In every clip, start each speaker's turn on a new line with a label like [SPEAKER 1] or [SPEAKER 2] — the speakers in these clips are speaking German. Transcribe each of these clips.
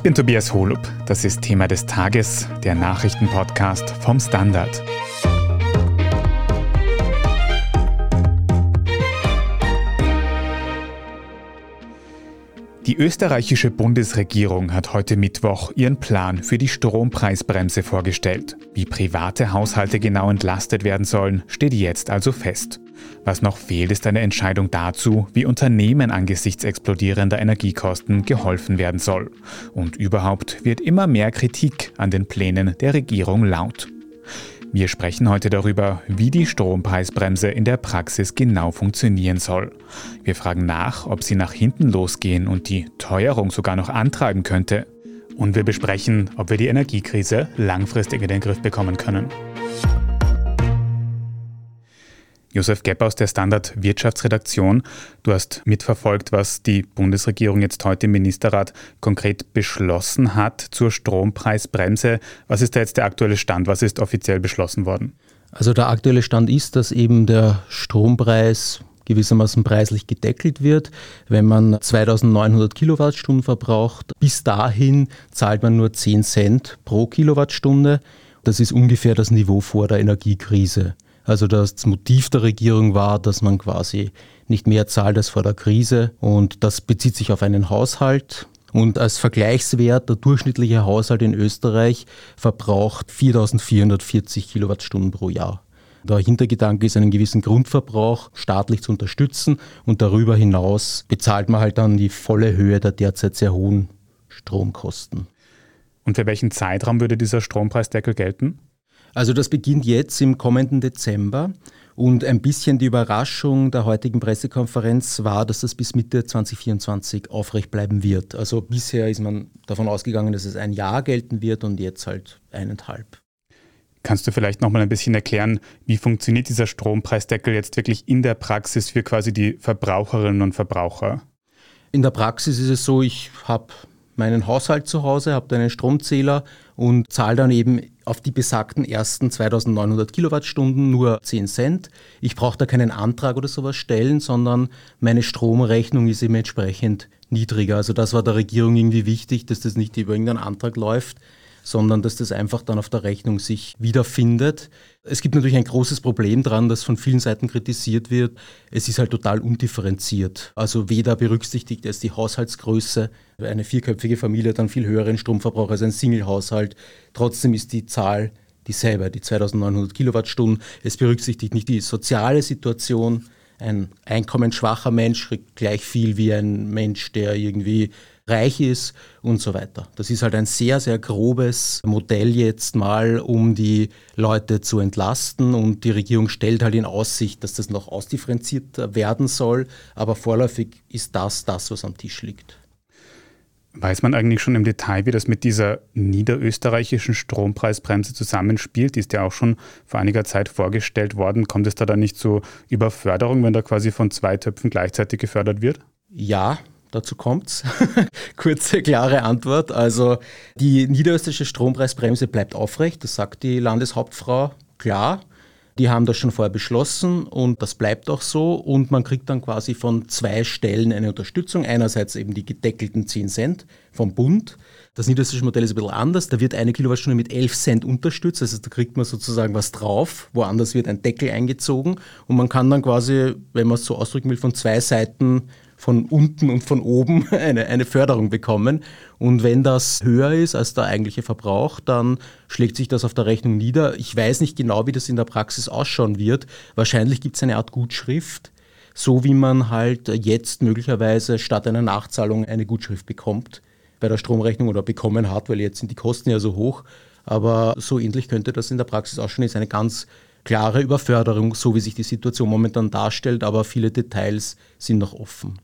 [SPEAKER 1] Ich bin Tobias Holub. Das ist Thema des Tages, der Nachrichtenpodcast vom Standard. Die österreichische Bundesregierung hat heute Mittwoch ihren Plan für die Strompreisbremse vorgestellt. Wie private Haushalte genau entlastet werden sollen, steht jetzt also fest. Was noch fehlt, ist eine Entscheidung dazu, wie Unternehmen angesichts explodierender Energiekosten geholfen werden soll. Und überhaupt wird immer mehr Kritik an den Plänen der Regierung laut. Wir sprechen heute darüber, wie die Strompreisbremse in der Praxis genau funktionieren soll. Wir fragen nach, ob sie nach hinten losgehen und die Teuerung sogar noch antreiben könnte. Und wir besprechen, ob wir die Energiekrise langfristig in den Griff bekommen können. Josef Gepp aus der Standard Wirtschaftsredaktion. Du hast mitverfolgt, was die Bundesregierung jetzt heute im Ministerrat konkret beschlossen hat zur Strompreisbremse. Was ist da jetzt der aktuelle Stand? Was ist offiziell beschlossen worden?
[SPEAKER 2] Also der aktuelle Stand ist, dass eben der Strompreis gewissermaßen preislich gedeckelt wird. Wenn man 2900 Kilowattstunden verbraucht, bis dahin zahlt man nur 10 Cent pro Kilowattstunde. Das ist ungefähr das Niveau vor der Energiekrise. Also das Motiv der Regierung war, dass man quasi nicht mehr zahlt als vor der Krise und das bezieht sich auf einen Haushalt. Und als Vergleichswert, der durchschnittliche Haushalt in Österreich verbraucht 4440 Kilowattstunden pro Jahr. Der Hintergedanke ist, einen gewissen Grundverbrauch staatlich zu unterstützen und darüber hinaus bezahlt man halt dann die volle Höhe der derzeit sehr hohen Stromkosten.
[SPEAKER 1] Und für welchen Zeitraum würde dieser Strompreisdeckel gelten?
[SPEAKER 2] Also das beginnt jetzt im kommenden Dezember. Und ein bisschen die Überraschung der heutigen Pressekonferenz war, dass das bis Mitte 2024 aufrecht bleiben wird. Also bisher ist man davon ausgegangen, dass es ein Jahr gelten wird und jetzt halt eineinhalb.
[SPEAKER 1] Kannst du vielleicht noch mal ein bisschen erklären, wie funktioniert dieser Strompreisdeckel jetzt wirklich in der Praxis für quasi die Verbraucherinnen und Verbraucher?
[SPEAKER 2] In der Praxis ist es so, ich habe meinen Haushalt zu Hause, habe einen Stromzähler und zahle dann eben auf die besagten ersten 2900 Kilowattstunden nur 10 Cent. Ich brauche da keinen Antrag oder sowas stellen, sondern meine Stromrechnung ist eben entsprechend niedriger. Also das war der Regierung irgendwie wichtig, dass das nicht über irgendeinen Antrag läuft, sondern dass das einfach dann auf der Rechnung sich wiederfindet. Es gibt natürlich ein großes Problem daran, das von vielen Seiten kritisiert wird. Es ist halt total undifferenziert. Also weder berücksichtigt es die Haushaltsgröße, eine vierköpfige Familie hat dann viel höheren Stromverbrauch als ein Single-Haushalt. Trotzdem ist die Zahl dieselbe, die 2900 Kilowattstunden. Es berücksichtigt nicht die soziale Situation. Ein einkommensschwacher Mensch kriegt gleich viel wie ein Mensch, der irgendwie reich ist und so weiter. Das ist halt ein sehr, sehr grobes Modell jetzt mal, um die Leute zu entlasten und die Regierung stellt halt in Aussicht, dass das noch ausdifferenziert werden soll, aber vorläufig ist das das, was am Tisch liegt.
[SPEAKER 1] Weiß man eigentlich schon im Detail, wie das mit dieser niederösterreichischen Strompreisbremse zusammenspielt? Die ist ja auch schon vor einiger Zeit vorgestellt worden. Kommt es da dann nicht zu Überförderung, wenn da quasi von zwei Töpfen gleichzeitig gefördert wird?
[SPEAKER 2] Ja, Dazu kommt's. Kurze, klare Antwort. Also die niederösterreichische Strompreisbremse bleibt aufrecht, das sagt die Landeshauptfrau klar. Die haben das schon vorher beschlossen und das bleibt auch so. Und man kriegt dann quasi von zwei Stellen eine Unterstützung. Einerseits eben die gedeckelten 10 Cent vom Bund. Das niederösterreichische Modell ist ein bisschen anders. Da wird eine Kilowattstunde mit 11 Cent unterstützt. Also da kriegt man sozusagen was drauf. Woanders wird ein Deckel eingezogen. Und man kann dann quasi, wenn man es so ausdrücken will, von zwei Seiten von unten und von oben eine, eine Förderung bekommen. Und wenn das höher ist als der eigentliche Verbrauch, dann schlägt sich das auf der Rechnung nieder. Ich weiß nicht genau, wie das in der Praxis ausschauen wird. Wahrscheinlich gibt es eine Art Gutschrift, so wie man halt jetzt möglicherweise statt einer Nachzahlung eine Gutschrift bekommt bei der Stromrechnung oder bekommen hat, weil jetzt sind die Kosten ja so hoch. Aber so ähnlich könnte das in der Praxis ausschauen. Ist eine ganz klare Überförderung, so wie sich die Situation momentan darstellt, aber viele Details sind noch offen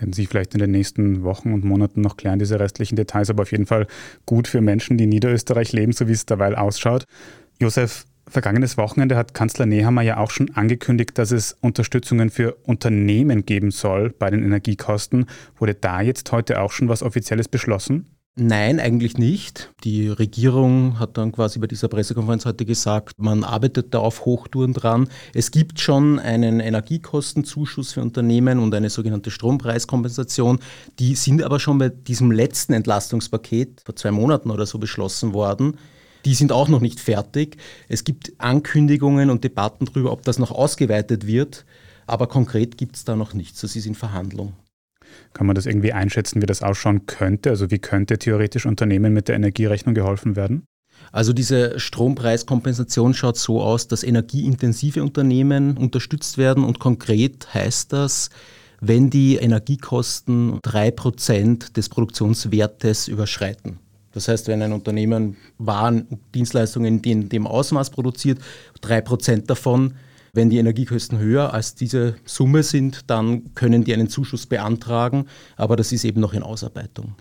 [SPEAKER 1] werden sich vielleicht in den nächsten Wochen und Monaten noch klären, diese restlichen Details, aber auf jeden Fall gut für Menschen, die in Niederösterreich leben, so wie es derweil ausschaut. Josef, vergangenes Wochenende hat Kanzler Nehammer ja auch schon angekündigt, dass es Unterstützungen für Unternehmen geben soll bei den Energiekosten. Wurde da jetzt heute auch schon was Offizielles beschlossen?
[SPEAKER 2] Nein, eigentlich nicht. Die Regierung hat dann quasi bei dieser Pressekonferenz heute gesagt, man arbeitet da auf Hochtouren dran. Es gibt schon einen Energiekostenzuschuss für Unternehmen und eine sogenannte Strompreiskompensation. Die sind aber schon bei diesem letzten Entlastungspaket vor zwei Monaten oder so beschlossen worden. Die sind auch noch nicht fertig. Es gibt Ankündigungen und Debatten darüber, ob das noch ausgeweitet wird. Aber konkret gibt es da noch nichts. Das ist in Verhandlung.
[SPEAKER 1] Kann man das irgendwie einschätzen, wie das ausschauen könnte? Also wie könnte theoretisch Unternehmen mit der Energierechnung geholfen werden?
[SPEAKER 2] Also diese Strompreiskompensation schaut so aus, dass energieintensive Unternehmen unterstützt werden und konkret heißt das, wenn die Energiekosten drei Prozent des Produktionswertes überschreiten. Das heißt, wenn ein Unternehmen Waren und Dienstleistungen in dem Ausmaß produziert, drei Prozent davon wenn die Energiekosten höher als diese Summe sind, dann können die einen Zuschuss beantragen, aber das ist eben noch in Ausarbeitung.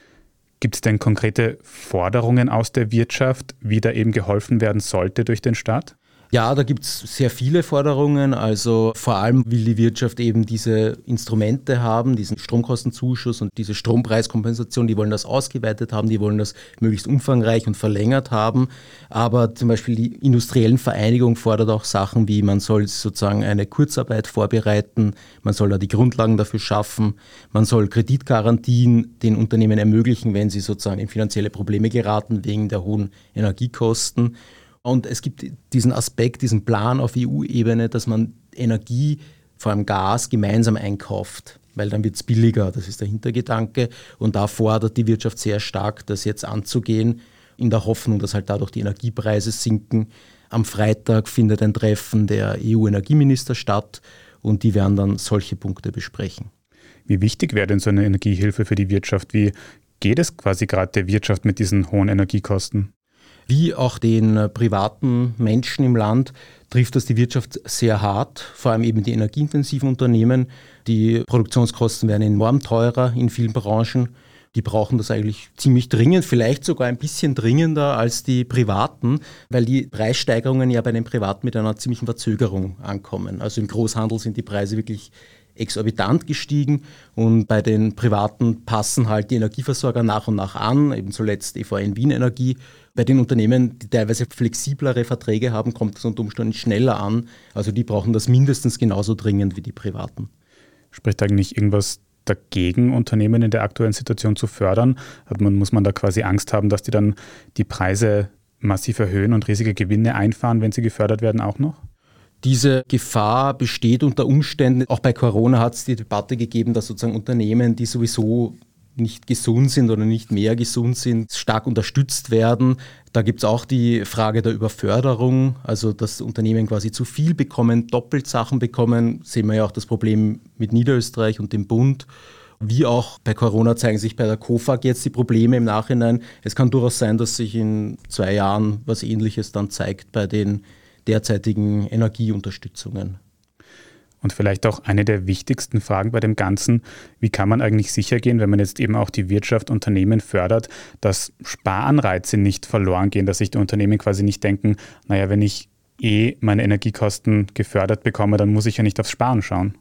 [SPEAKER 1] Gibt es denn konkrete Forderungen aus der Wirtschaft, wie da eben geholfen werden sollte durch den Staat?
[SPEAKER 2] Ja, da gibt es sehr viele Forderungen. Also vor allem will die Wirtschaft eben diese Instrumente haben, diesen Stromkostenzuschuss und diese Strompreiskompensation. Die wollen das ausgeweitet haben, die wollen das möglichst umfangreich und verlängert haben. Aber zum Beispiel die industriellen Vereinigung fordert auch Sachen wie, man soll sozusagen eine Kurzarbeit vorbereiten, man soll da die Grundlagen dafür schaffen, man soll Kreditgarantien den Unternehmen ermöglichen, wenn sie sozusagen in finanzielle Probleme geraten wegen der hohen Energiekosten. Und es gibt diesen Aspekt, diesen Plan auf EU-Ebene, dass man Energie, vor allem Gas, gemeinsam einkauft, weil dann wird es billiger. Das ist der Hintergedanke. Und da fordert die Wirtschaft sehr stark, das jetzt anzugehen, in der Hoffnung, dass halt dadurch die Energiepreise sinken. Am Freitag findet ein Treffen der EU-Energieminister statt und die werden dann solche Punkte besprechen.
[SPEAKER 1] Wie wichtig wäre denn so eine Energiehilfe für die Wirtschaft? Wie geht es quasi gerade der Wirtschaft mit diesen hohen Energiekosten?
[SPEAKER 2] Wie auch den äh, privaten Menschen im Land trifft das die Wirtschaft sehr hart, vor allem eben die energieintensiven Unternehmen. Die Produktionskosten werden enorm teurer in vielen Branchen. Die brauchen das eigentlich ziemlich dringend, vielleicht sogar ein bisschen dringender als die Privaten, weil die Preissteigerungen ja bei den Privaten mit einer ziemlichen Verzögerung ankommen. Also im Großhandel sind die Preise wirklich exorbitant gestiegen und bei den Privaten passen halt die Energieversorger nach und nach an, eben zuletzt EVN Wien Energie. Bei den Unternehmen, die teilweise flexiblere Verträge haben, kommt es unter Umständen schneller an. Also die brauchen das mindestens genauso dringend wie die Privaten.
[SPEAKER 1] Spricht eigentlich irgendwas dagegen, Unternehmen in der aktuellen Situation zu fördern? Hat man, muss man da quasi Angst haben, dass die dann die Preise massiv erhöhen und riesige Gewinne einfahren, wenn sie gefördert werden, auch noch?
[SPEAKER 2] Diese Gefahr besteht unter Umständen. Auch bei Corona hat es die Debatte gegeben, dass sozusagen Unternehmen, die sowieso nicht gesund sind oder nicht mehr gesund sind, stark unterstützt werden. Da gibt es auch die Frage der Überförderung, also dass Unternehmen quasi zu viel bekommen, doppelt Sachen bekommen. Sehen wir ja auch das Problem mit Niederösterreich und dem Bund. Wie auch bei Corona zeigen sich bei der COFAG jetzt die Probleme im Nachhinein. Es kann durchaus sein, dass sich in zwei Jahren was Ähnliches dann zeigt bei den derzeitigen Energieunterstützungen.
[SPEAKER 1] Und vielleicht auch eine der wichtigsten Fragen bei dem Ganzen, wie kann man eigentlich sicher gehen, wenn man jetzt eben auch die Wirtschaft, Unternehmen fördert, dass Sparanreize nicht verloren gehen, dass sich die Unternehmen quasi nicht denken, naja, wenn ich eh meine Energiekosten gefördert bekomme, dann muss ich ja nicht aufs Sparen schauen.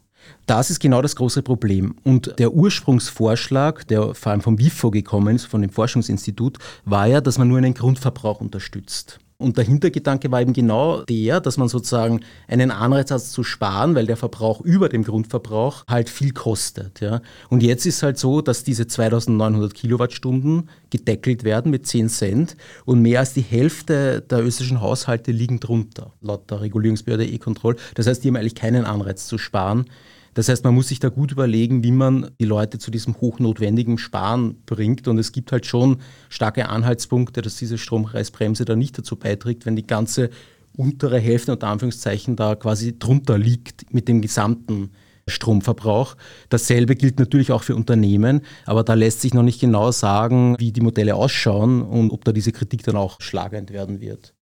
[SPEAKER 2] Das ist genau das große Problem. Und der Ursprungsvorschlag, der vor allem vom WIFO gekommen ist, von dem Forschungsinstitut, war ja, dass man nur einen Grundverbrauch unterstützt. Und der Hintergedanke war eben genau der, dass man sozusagen einen Anreiz hat zu sparen, weil der Verbrauch über dem Grundverbrauch halt viel kostet. Ja. Und jetzt ist halt so, dass diese 2900 Kilowattstunden gedeckelt werden mit 10 Cent und mehr als die Hälfte der österreichischen Haushalte liegen drunter, laut der Regulierungsbehörde E-Control. Das heißt, die haben eigentlich keinen Anreiz zu sparen. Das heißt, man muss sich da gut überlegen, wie man die Leute zu diesem hochnotwendigen Sparen bringt. Und es gibt halt schon starke Anhaltspunkte, dass diese Strompreisbremse da nicht dazu beiträgt, wenn die ganze untere Hälfte unter Anführungszeichen da quasi drunter liegt mit dem gesamten Stromverbrauch. Dasselbe gilt natürlich auch für Unternehmen, aber da lässt sich noch nicht genau sagen, wie die Modelle ausschauen und ob da diese Kritik dann auch schlagend werden wird.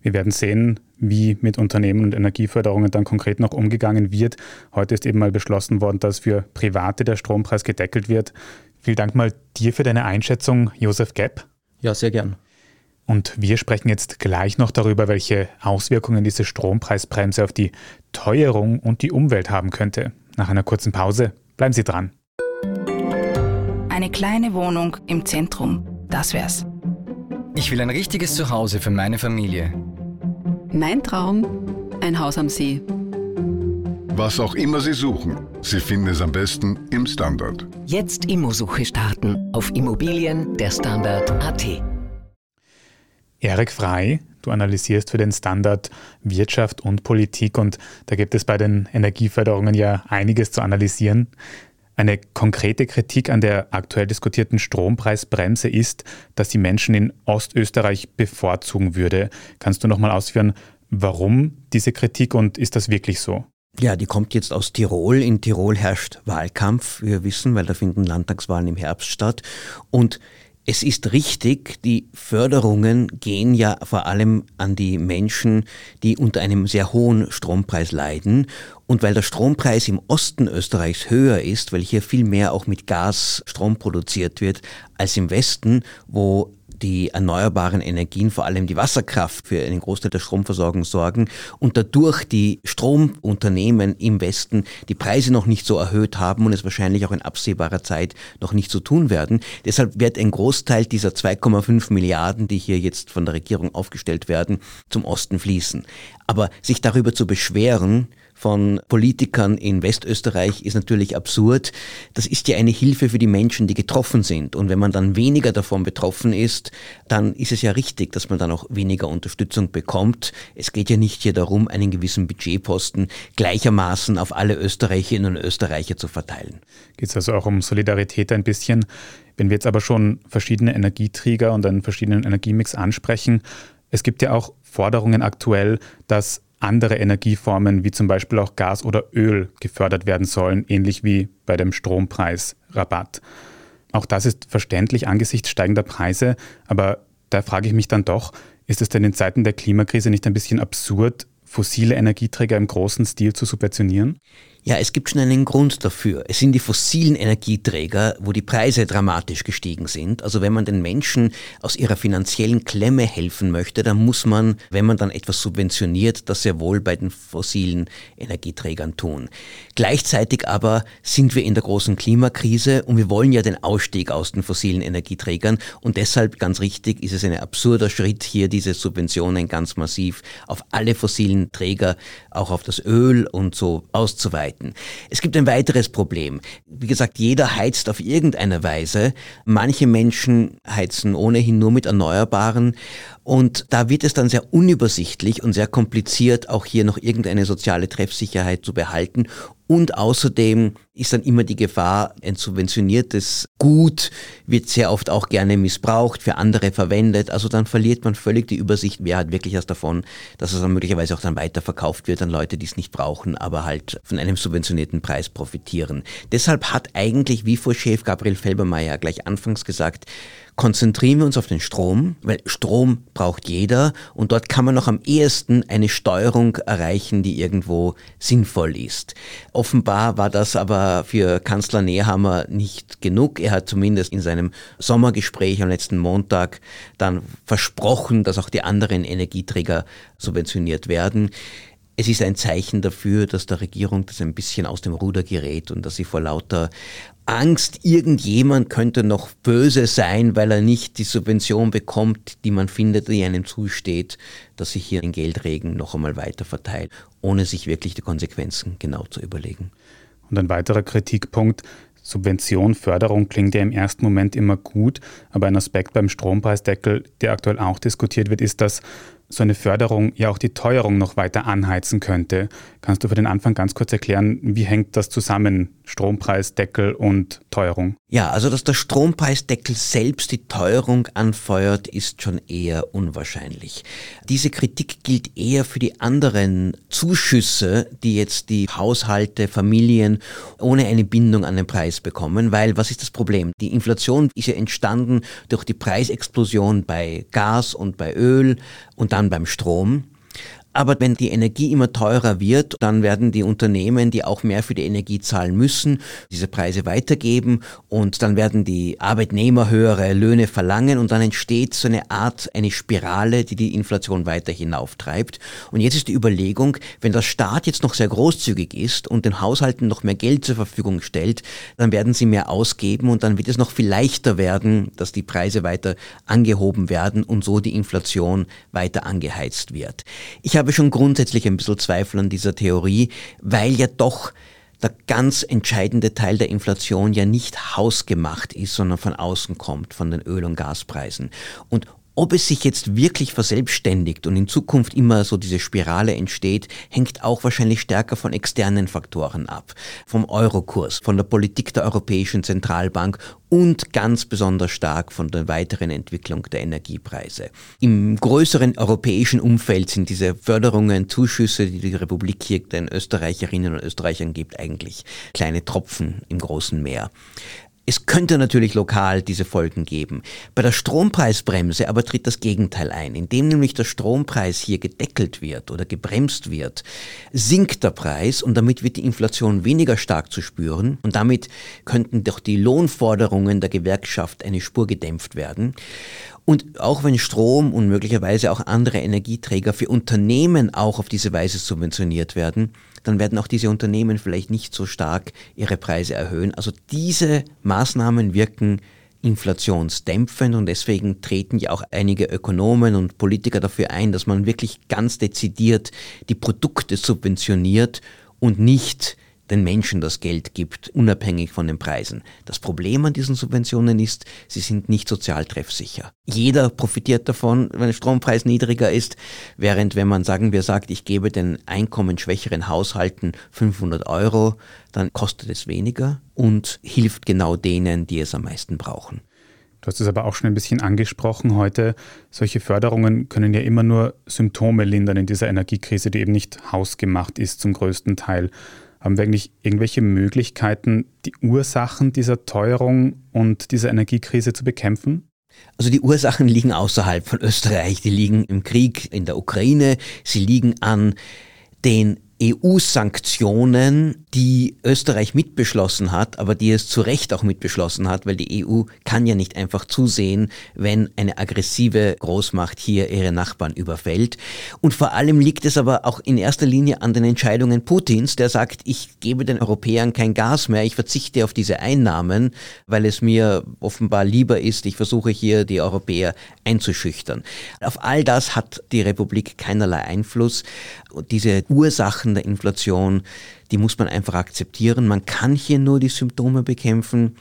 [SPEAKER 1] Wir werden sehen, wie mit Unternehmen und Energieförderungen dann konkret noch umgegangen wird. Heute ist eben mal beschlossen worden, dass für Private der Strompreis gedeckelt wird. Vielen Dank mal dir für deine Einschätzung, Josef Gepp.
[SPEAKER 2] Ja, sehr gern.
[SPEAKER 1] Und wir sprechen jetzt gleich noch darüber, welche Auswirkungen diese Strompreisbremse auf die Teuerung und die Umwelt haben könnte. Nach einer kurzen Pause bleiben Sie dran.
[SPEAKER 3] eine kleine Wohnung im Zentrum. Das wär's.
[SPEAKER 4] Ich will ein richtiges Zuhause für meine Familie.
[SPEAKER 5] Mein Traum, ein Haus am See.
[SPEAKER 6] Was auch immer Sie suchen, Sie finden es am besten im Standard.
[SPEAKER 7] Jetzt Immosuche starten auf Immobilien der Standard.at.
[SPEAKER 1] Erik Frei, du analysierst für den Standard Wirtschaft und Politik und da gibt es bei den Energieförderungen ja einiges zu analysieren. Eine konkrete Kritik an der aktuell diskutierten Strompreisbremse ist, dass die Menschen in Ostösterreich bevorzugen würde. Kannst du noch mal ausführen, warum diese Kritik und ist das wirklich so?
[SPEAKER 8] Ja, die kommt jetzt aus Tirol. In Tirol herrscht Wahlkampf, wir wissen, weil da finden Landtagswahlen im Herbst statt. Und es ist richtig, die Förderungen gehen ja vor allem an die Menschen, die unter einem sehr hohen Strompreis leiden. Und weil der Strompreis im Osten Österreichs höher ist, weil hier viel mehr auch mit Gas Strom produziert wird als im Westen, wo die erneuerbaren Energien, vor allem die Wasserkraft, für einen Großteil der Stromversorgung sorgen und dadurch die Stromunternehmen im Westen die Preise noch nicht so erhöht haben und es wahrscheinlich auch in absehbarer Zeit noch nicht so tun werden. Deshalb wird ein Großteil dieser 2,5 Milliarden, die hier jetzt von der Regierung aufgestellt werden, zum Osten fließen. Aber sich darüber zu beschweren, von Politikern in Westösterreich ist natürlich absurd. Das ist ja eine Hilfe für die Menschen, die getroffen sind. Und wenn man dann weniger davon betroffen ist, dann ist es ja richtig, dass man dann auch weniger Unterstützung bekommt. Es geht ja nicht hier darum, einen gewissen Budgetposten gleichermaßen auf alle Österreicherinnen und Österreicher zu verteilen.
[SPEAKER 1] Geht es also auch um Solidarität ein bisschen? Wenn wir jetzt aber schon verschiedene Energieträger und einen verschiedenen Energiemix ansprechen, es gibt ja auch Forderungen aktuell, dass andere Energieformen wie zum Beispiel auch Gas oder Öl gefördert werden sollen, ähnlich wie bei dem Strompreisrabatt. Auch das ist verständlich angesichts steigender Preise, aber da frage ich mich dann doch, ist es denn in Zeiten der Klimakrise nicht ein bisschen absurd, fossile Energieträger im großen Stil zu subventionieren?
[SPEAKER 8] Ja, es gibt schon einen Grund dafür. Es sind die fossilen Energieträger, wo die Preise dramatisch gestiegen sind. Also wenn man den Menschen aus ihrer finanziellen Klemme helfen möchte, dann muss man, wenn man dann etwas subventioniert, das sehr wohl bei den fossilen Energieträgern tun. Gleichzeitig aber sind wir in der großen Klimakrise und wir wollen ja den Ausstieg aus den fossilen Energieträgern und deshalb ganz richtig ist es ein absurder Schritt hier diese Subventionen ganz massiv auf alle fossilen Träger, auch auf das Öl und so auszuweiten arbeiten. Es gibt ein weiteres Problem. Wie gesagt, jeder heizt auf irgendeine Weise. Manche Menschen heizen ohnehin nur mit Erneuerbaren und da wird es dann sehr unübersichtlich und sehr kompliziert, auch hier noch irgendeine soziale Treffsicherheit zu behalten. Und außerdem ist dann immer die Gefahr, ein subventioniertes Gut wird sehr oft auch gerne missbraucht, für andere verwendet. Also dann verliert man völlig die Übersicht, wer hat wirklich was davon, dass es dann möglicherweise auch dann weiterverkauft wird an Leute, die es nicht brauchen, aber halt von einem subventionierten Preis profitieren. Deshalb hat eigentlich, wie vor Chef Gabriel Felbermeier gleich anfangs gesagt, konzentrieren wir uns auf den Strom, weil Strom braucht jeder und dort kann man noch am ehesten eine Steuerung erreichen, die irgendwo sinnvoll ist. Offenbar war das aber für Kanzler Nehammer nicht genug. Er hat zumindest in seinem Sommergespräch am letzten Montag dann versprochen, dass auch die anderen Energieträger subventioniert werden. Es ist ein Zeichen dafür, dass der Regierung das ein bisschen aus dem Ruder gerät und dass sie vor lauter Angst, irgendjemand könnte noch böse sein, weil er nicht die Subvention bekommt, die man findet, die einem zusteht, dass sich hier den Geldregen noch einmal weiter verteilt, ohne sich wirklich die Konsequenzen genau zu überlegen.
[SPEAKER 1] Und ein weiterer Kritikpunkt, Subvention, Förderung klingt ja im ersten Moment immer gut, aber ein Aspekt beim Strompreisdeckel, der aktuell auch diskutiert wird, ist, dass so eine Förderung ja auch die Teuerung noch weiter anheizen könnte. Kannst du für den Anfang ganz kurz erklären, wie hängt das zusammen, Strompreisdeckel und Teuerung?
[SPEAKER 8] Ja, also dass der Strompreisdeckel selbst die Teuerung anfeuert, ist schon eher unwahrscheinlich. Diese Kritik gilt eher für die anderen Zuschüsse, die jetzt die Haushalte, Familien ohne eine Bindung an den Preis bekommen, weil was ist das Problem? Die Inflation ist ja entstanden durch die Preisexplosion bei Gas und bei Öl und dann beim Strom. Aber wenn die Energie immer teurer wird, dann werden die Unternehmen, die auch mehr für die Energie zahlen müssen, diese Preise weitergeben und dann werden die Arbeitnehmer höhere Löhne verlangen und dann entsteht so eine Art, eine Spirale, die die Inflation weiter hinauftreibt. Und jetzt ist die Überlegung, wenn der Staat jetzt noch sehr großzügig ist und den Haushalten noch mehr Geld zur Verfügung stellt, dann werden sie mehr ausgeben und dann wird es noch viel leichter werden, dass die Preise weiter angehoben werden und so die Inflation weiter angeheizt wird. Ich habe schon grundsätzlich ein bisschen Zweifel an dieser Theorie, weil ja doch der ganz entscheidende Teil der Inflation ja nicht hausgemacht ist, sondern von außen kommt, von den Öl- und Gaspreisen. Und ob es sich jetzt wirklich verselbstständigt und in Zukunft immer so diese Spirale entsteht, hängt auch wahrscheinlich stärker von externen Faktoren ab. Vom Eurokurs, von der Politik der Europäischen Zentralbank und ganz besonders stark von der weiteren Entwicklung der Energiepreise. Im größeren europäischen Umfeld sind diese Förderungen, Zuschüsse, die die Republik hier den Österreicherinnen und Österreichern gibt, eigentlich kleine Tropfen im großen Meer. Es könnte natürlich lokal diese Folgen geben. Bei der Strompreisbremse aber tritt das Gegenteil ein. Indem nämlich der Strompreis hier gedeckelt wird oder gebremst wird, sinkt der Preis und damit wird die Inflation weniger stark zu spüren und damit könnten doch die Lohnforderungen der Gewerkschaft eine Spur gedämpft werden. Und auch wenn Strom und möglicherweise auch andere Energieträger für Unternehmen auch auf diese Weise subventioniert werden, dann werden auch diese Unternehmen vielleicht nicht so stark ihre Preise erhöhen. Also diese Maßnahmen wirken inflationsdämpfend und deswegen treten ja auch einige Ökonomen und Politiker dafür ein, dass man wirklich ganz dezidiert die Produkte subventioniert und nicht den Menschen das Geld gibt, unabhängig von den Preisen. Das Problem an diesen Subventionen ist, sie sind nicht sozial treffsicher. Jeder profitiert davon, wenn der Strompreis niedriger ist, während wenn man sagen wir sagt, ich gebe den einkommensschwächeren Haushalten 500 Euro, dann kostet es weniger und hilft genau denen, die es am meisten brauchen.
[SPEAKER 1] Du hast es aber auch schon ein bisschen angesprochen heute. Solche Förderungen können ja immer nur Symptome lindern in dieser Energiekrise, die eben nicht hausgemacht ist zum größten Teil. Haben wir eigentlich irgendwelche Möglichkeiten, die Ursachen dieser Teuerung und dieser Energiekrise zu bekämpfen?
[SPEAKER 8] Also die Ursachen liegen außerhalb von Österreich, die liegen im Krieg in der Ukraine, sie liegen an den EU-Sanktionen, die Österreich mitbeschlossen hat, aber die es zu Recht auch mitbeschlossen hat, weil die EU kann ja nicht einfach zusehen, wenn eine aggressive Großmacht hier ihre Nachbarn überfällt. Und vor allem liegt es aber auch in erster Linie an den Entscheidungen Putins, der sagt, ich gebe den Europäern kein Gas mehr, ich verzichte auf diese Einnahmen, weil es mir offenbar lieber ist, ich versuche hier die Europäer einzuschüchtern. Auf all das hat die Republik keinerlei Einfluss. Und diese Ursachen der Inflation, die muss man einfach akzeptieren. Man kann hier nur die Symptome bekämpfen.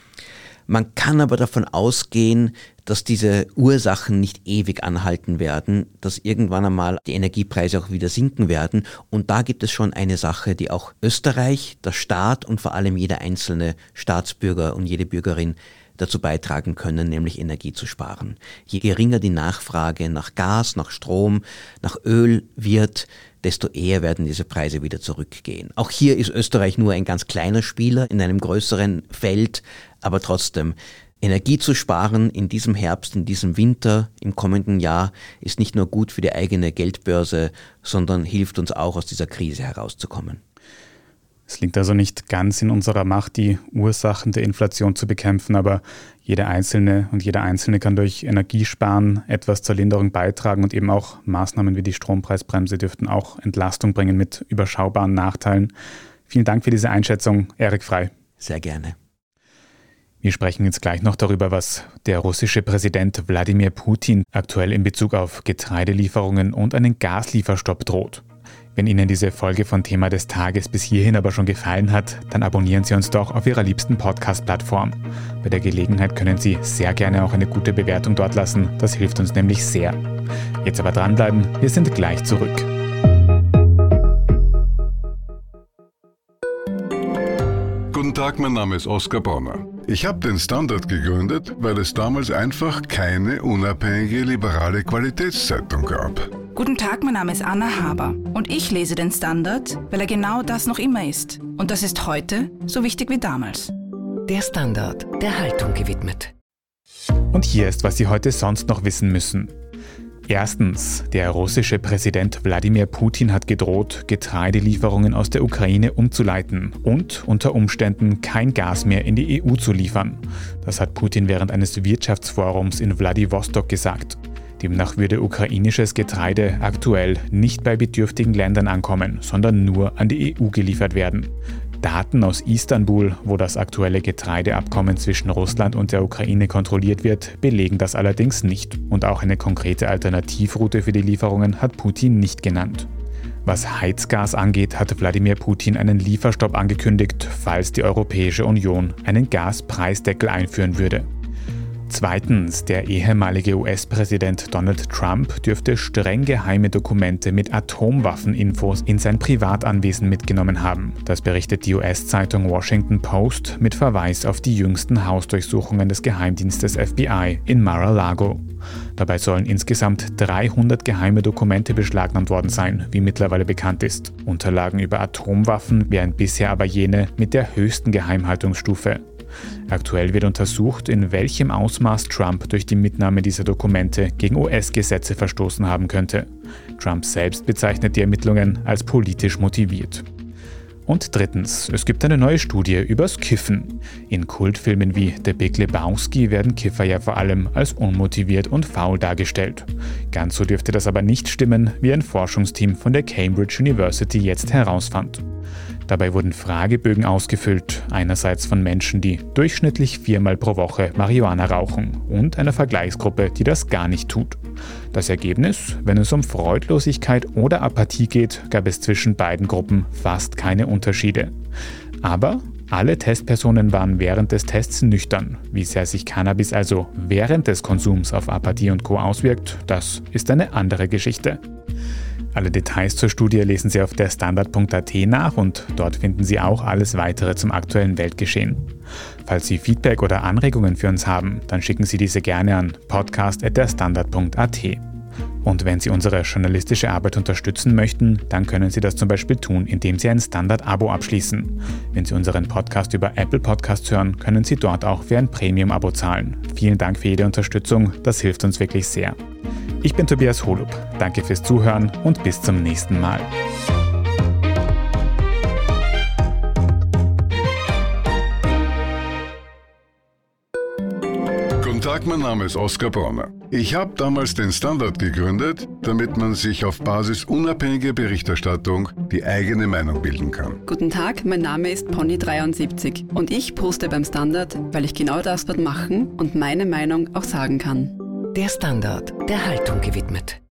[SPEAKER 8] Man kann aber davon ausgehen, dass diese Ursachen nicht ewig anhalten werden, dass irgendwann einmal die Energiepreise auch wieder sinken werden. Und da gibt es schon eine Sache, die auch Österreich, der Staat und vor allem jeder einzelne Staatsbürger und jede Bürgerin dazu beitragen können, nämlich Energie zu sparen. Je geringer die Nachfrage nach Gas, nach Strom, nach Öl wird, desto eher werden diese Preise wieder zurückgehen. Auch hier ist Österreich nur ein ganz kleiner Spieler in einem größeren Feld, aber trotzdem, Energie zu sparen in diesem Herbst, in diesem Winter, im kommenden Jahr ist nicht nur gut für die eigene Geldbörse, sondern hilft uns auch aus dieser Krise herauszukommen.
[SPEAKER 1] Es liegt also nicht ganz in unserer Macht, die Ursachen der Inflation zu bekämpfen, aber jeder Einzelne und jeder Einzelne kann durch Energiesparen etwas zur Linderung beitragen und eben auch Maßnahmen wie die Strompreisbremse dürften auch Entlastung bringen mit überschaubaren Nachteilen. Vielen Dank für diese Einschätzung, Erik Frei.
[SPEAKER 8] Sehr gerne.
[SPEAKER 1] Wir sprechen jetzt gleich noch darüber, was der russische Präsident Wladimir Putin aktuell in Bezug auf Getreidelieferungen und einen Gaslieferstopp droht. Wenn Ihnen diese Folge von Thema des Tages bis hierhin aber schon gefallen hat, dann abonnieren Sie uns doch auf Ihrer liebsten Podcast-Plattform. Bei der Gelegenheit können Sie sehr gerne auch eine gute Bewertung dort lassen, das hilft uns nämlich sehr. Jetzt aber dranbleiben, wir sind gleich zurück.
[SPEAKER 6] Guten Tag, mein Name ist Oskar Bonner. Ich habe den Standard gegründet, weil es damals einfach keine unabhängige liberale Qualitätszeitung gab.
[SPEAKER 3] Guten Tag, mein Name ist Anna Haber und ich lese den Standard, weil er genau das noch immer ist. Und das ist heute so wichtig wie damals.
[SPEAKER 7] Der Standard, der Haltung gewidmet.
[SPEAKER 1] Und hier ist, was Sie heute sonst noch wissen müssen. Erstens, der russische Präsident Wladimir Putin hat gedroht, Getreidelieferungen aus der Ukraine umzuleiten und unter Umständen kein Gas mehr in die EU zu liefern. Das hat Putin während eines Wirtschaftsforums in Wladiwostok gesagt. Demnach würde ukrainisches Getreide aktuell nicht bei bedürftigen Ländern ankommen, sondern nur an die EU geliefert werden. Daten aus Istanbul, wo das aktuelle Getreideabkommen zwischen Russland und der Ukraine kontrolliert wird, belegen das allerdings nicht. Und auch eine konkrete Alternativroute für die Lieferungen hat Putin nicht genannt. Was Heizgas angeht, hatte Wladimir Putin einen Lieferstopp angekündigt, falls die Europäische Union einen Gaspreisdeckel einführen würde. Zweitens, der ehemalige US-Präsident Donald Trump dürfte streng geheime Dokumente mit Atomwaffeninfos in sein Privatanwesen mitgenommen haben. Das berichtet die US-Zeitung Washington Post mit Verweis auf die jüngsten Hausdurchsuchungen des Geheimdienstes FBI in Mar-a-Lago. Dabei sollen insgesamt 300 geheime Dokumente beschlagnahmt worden sein, wie mittlerweile bekannt ist. Unterlagen über Atomwaffen wären bisher aber jene mit der höchsten Geheimhaltungsstufe. Aktuell wird untersucht, in welchem Ausmaß Trump durch die Mitnahme dieser Dokumente gegen US-Gesetze verstoßen haben könnte. Trump selbst bezeichnet die Ermittlungen als politisch motiviert. Und drittens, es gibt eine neue Studie übers Kiffen. In Kultfilmen wie The Big Lebowski werden Kiffer ja vor allem als unmotiviert und faul dargestellt. Ganz so dürfte das aber nicht stimmen, wie ein Forschungsteam von der Cambridge University jetzt herausfand. Dabei wurden Fragebögen ausgefüllt, einerseits von Menschen, die durchschnittlich viermal pro Woche Marihuana rauchen und einer Vergleichsgruppe, die das gar nicht tut. Das Ergebnis, wenn es um Freudlosigkeit oder Apathie geht, gab es zwischen beiden Gruppen fast keine Unterschiede. Aber alle Testpersonen waren während des Tests nüchtern. Wie sehr sich Cannabis also während des Konsums auf Apathie und Co auswirkt, das ist eine andere Geschichte. Alle Details zur Studie lesen Sie auf der Standard.at nach und dort finden Sie auch alles weitere zum aktuellen Weltgeschehen. Falls Sie Feedback oder Anregungen für uns haben, dann schicken Sie diese gerne an podcast.derstandard.at. Und wenn Sie unsere journalistische Arbeit unterstützen möchten, dann können Sie das zum Beispiel tun, indem Sie ein Standard-Abo abschließen. Wenn Sie unseren Podcast über Apple Podcasts hören, können Sie dort auch für ein Premium-Abo zahlen. Vielen Dank für jede Unterstützung, das hilft uns wirklich sehr. Ich bin Tobias Holub. Danke fürs Zuhören und bis zum nächsten Mal.
[SPEAKER 6] Guten Tag, mein Name ist Oskar Bronner. Ich habe damals den Standard gegründet, damit man sich auf Basis unabhängiger Berichterstattung die eigene Meinung bilden kann.
[SPEAKER 5] Guten Tag, mein Name ist Pony73 und ich poste beim Standard, weil ich genau das dort machen und meine Meinung auch sagen kann.
[SPEAKER 7] Der Standard, der Haltung gewidmet.